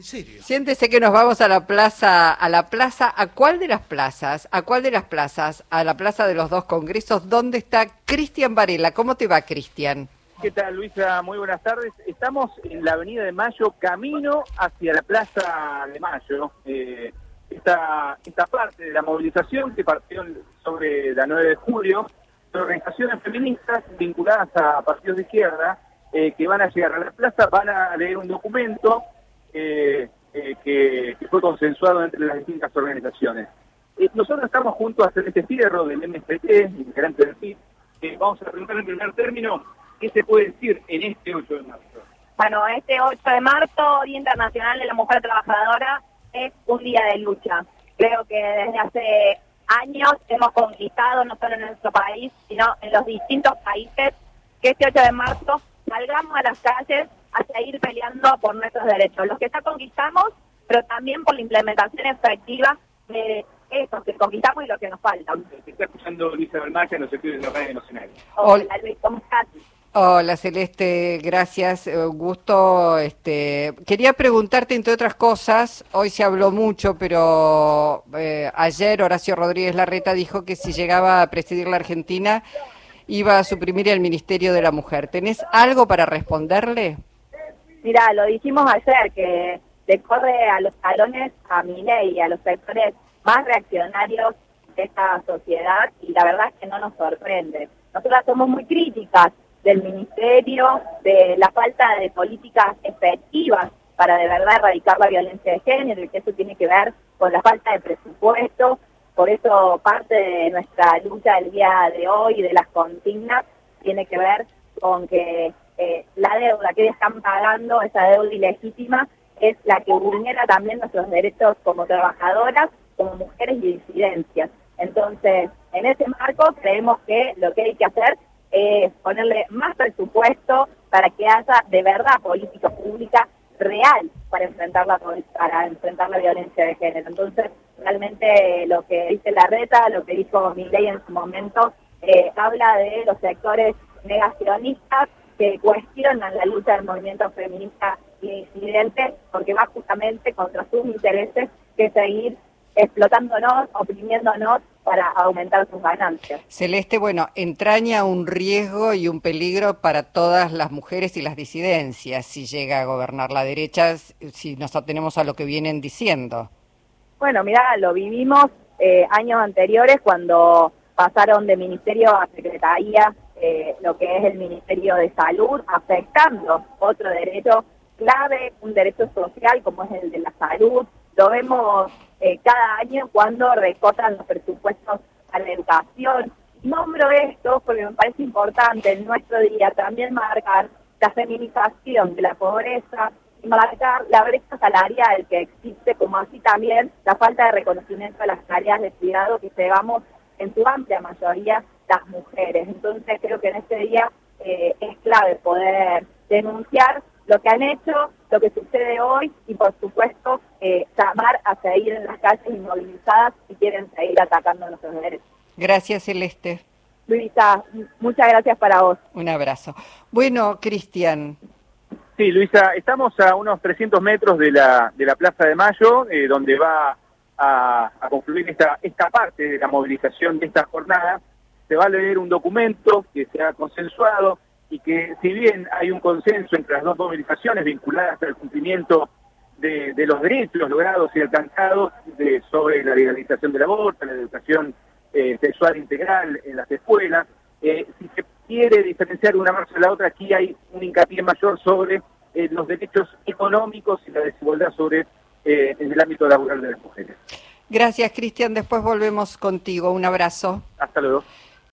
¿En serio? Siéntese que nos vamos a la plaza, a la plaza, ¿a cuál de las plazas? ¿A cuál de las plazas? A la plaza de los dos congresos, ¿dónde está Cristian Varela? ¿Cómo te va, Cristian? ¿Qué tal, Luisa? Muy buenas tardes. Estamos en la Avenida de Mayo, camino hacia la Plaza de Mayo. Eh, esta, esta parte de la movilización que partió sobre la 9 de julio, de organizaciones feministas vinculadas a partidos de izquierda, eh, que van a llegar a la plaza, van a leer un documento eh, eh, que, fue consensuado entre las distintas organizaciones. nosotros estamos junto a Celeste Fierro del MST, integrante del PIB, vamos a preguntar en primer término qué se puede decir en este 8 de marzo. Bueno, este 8 de marzo, Día Internacional de la Mujer Trabajadora, es un día de lucha. Creo que desde hace años hemos conquistado, no solo en nuestro país, sino en los distintos países, que este 8 de marzo salgamos a las calles a seguir peleando por nuestros derechos, los que ya conquistamos, pero también por la implementación efectiva de eso que conquistamos y lo que nos falta. Se está escuchando Luisa los estudios de la Radio Nacional. Hola Luis, ¿cómo estás? Hola Celeste, gracias, eh, gusto. Este, quería preguntarte entre otras cosas, hoy se habló mucho, pero eh, ayer Horacio Rodríguez Larreta dijo que si llegaba a presidir la Argentina iba a suprimir el Ministerio de la Mujer. ¿Tenés algo para responderle? Mira, lo dijimos ayer, que le corre a los talones a Milei y a los sectores más reaccionarios de esta sociedad y la verdad es que no nos sorprende. Nosotras somos muy críticas del ministerio, de la falta de políticas efectivas para de verdad erradicar la violencia de género y que eso tiene que ver con la falta de presupuesto. Por eso parte de nuestra lucha del día de hoy, de las consignas, tiene que ver con que eh, la deuda que están pagando, esa deuda ilegítima, es la que vulnera también nuestros derechos como trabajadoras, como mujeres y disidencias. Entonces, en ese marco creemos que lo que hay que hacer es ponerle más presupuesto para que haya de verdad política pública real para enfrentar la para enfrentar la violencia de género. Entonces, realmente lo que dice la reta, lo que dijo Milei en su momento, eh, habla de los sectores negacionistas que cuestionan la lucha del movimiento feminista y disidente porque va justamente contra sus intereses que seguir explotándonos, oprimiéndonos para aumentar sus ganancias. Celeste, bueno, entraña un riesgo y un peligro para todas las mujeres y las disidencias si llega a gobernar la derecha, si nos atenemos a lo que vienen diciendo. Bueno, mira, lo vivimos eh, años anteriores cuando pasaron de ministerio a secretaría eh, lo que es el Ministerio de Salud, afectando otro derecho clave, un derecho social como es el de la salud. Lo vemos eh, cada año cuando recortan los presupuestos a la educación. Nombro esto porque me parece importante en nuestro día también marcar la feminización de la pobreza y marcar la brecha salarial que existe, como así también la falta de reconocimiento de las tareas de cuidado que llevamos en su amplia mayoría las mujeres. Entonces creo que en este día eh, es clave poder denunciar lo que han hecho, lo que sucede hoy y por supuesto eh, llamar a seguir en las calles inmovilizadas si quieren seguir atacando nuestros derechos. Gracias Celeste. Luisa, muchas gracias para vos. Un abrazo. Bueno, Cristian. Sí, Luisa, estamos a unos 300 metros de la, de la Plaza de Mayo, eh, donde va a, a concluir esta, esta parte de la movilización de esta jornada se va a leer un documento que se ha consensuado y que si bien hay un consenso entre las dos movilizaciones vinculadas al cumplimiento de, los derechos logrados y alcanzados de, sobre la legalización del aborto, la educación eh, sexual integral en las escuelas, eh, si se quiere diferenciar una marcha de la otra, aquí hay un hincapié mayor sobre eh, los derechos económicos y la desigualdad sobre en el ámbito laboral de las mujeres. Gracias, Cristian. Después volvemos contigo. Un abrazo. Hasta luego.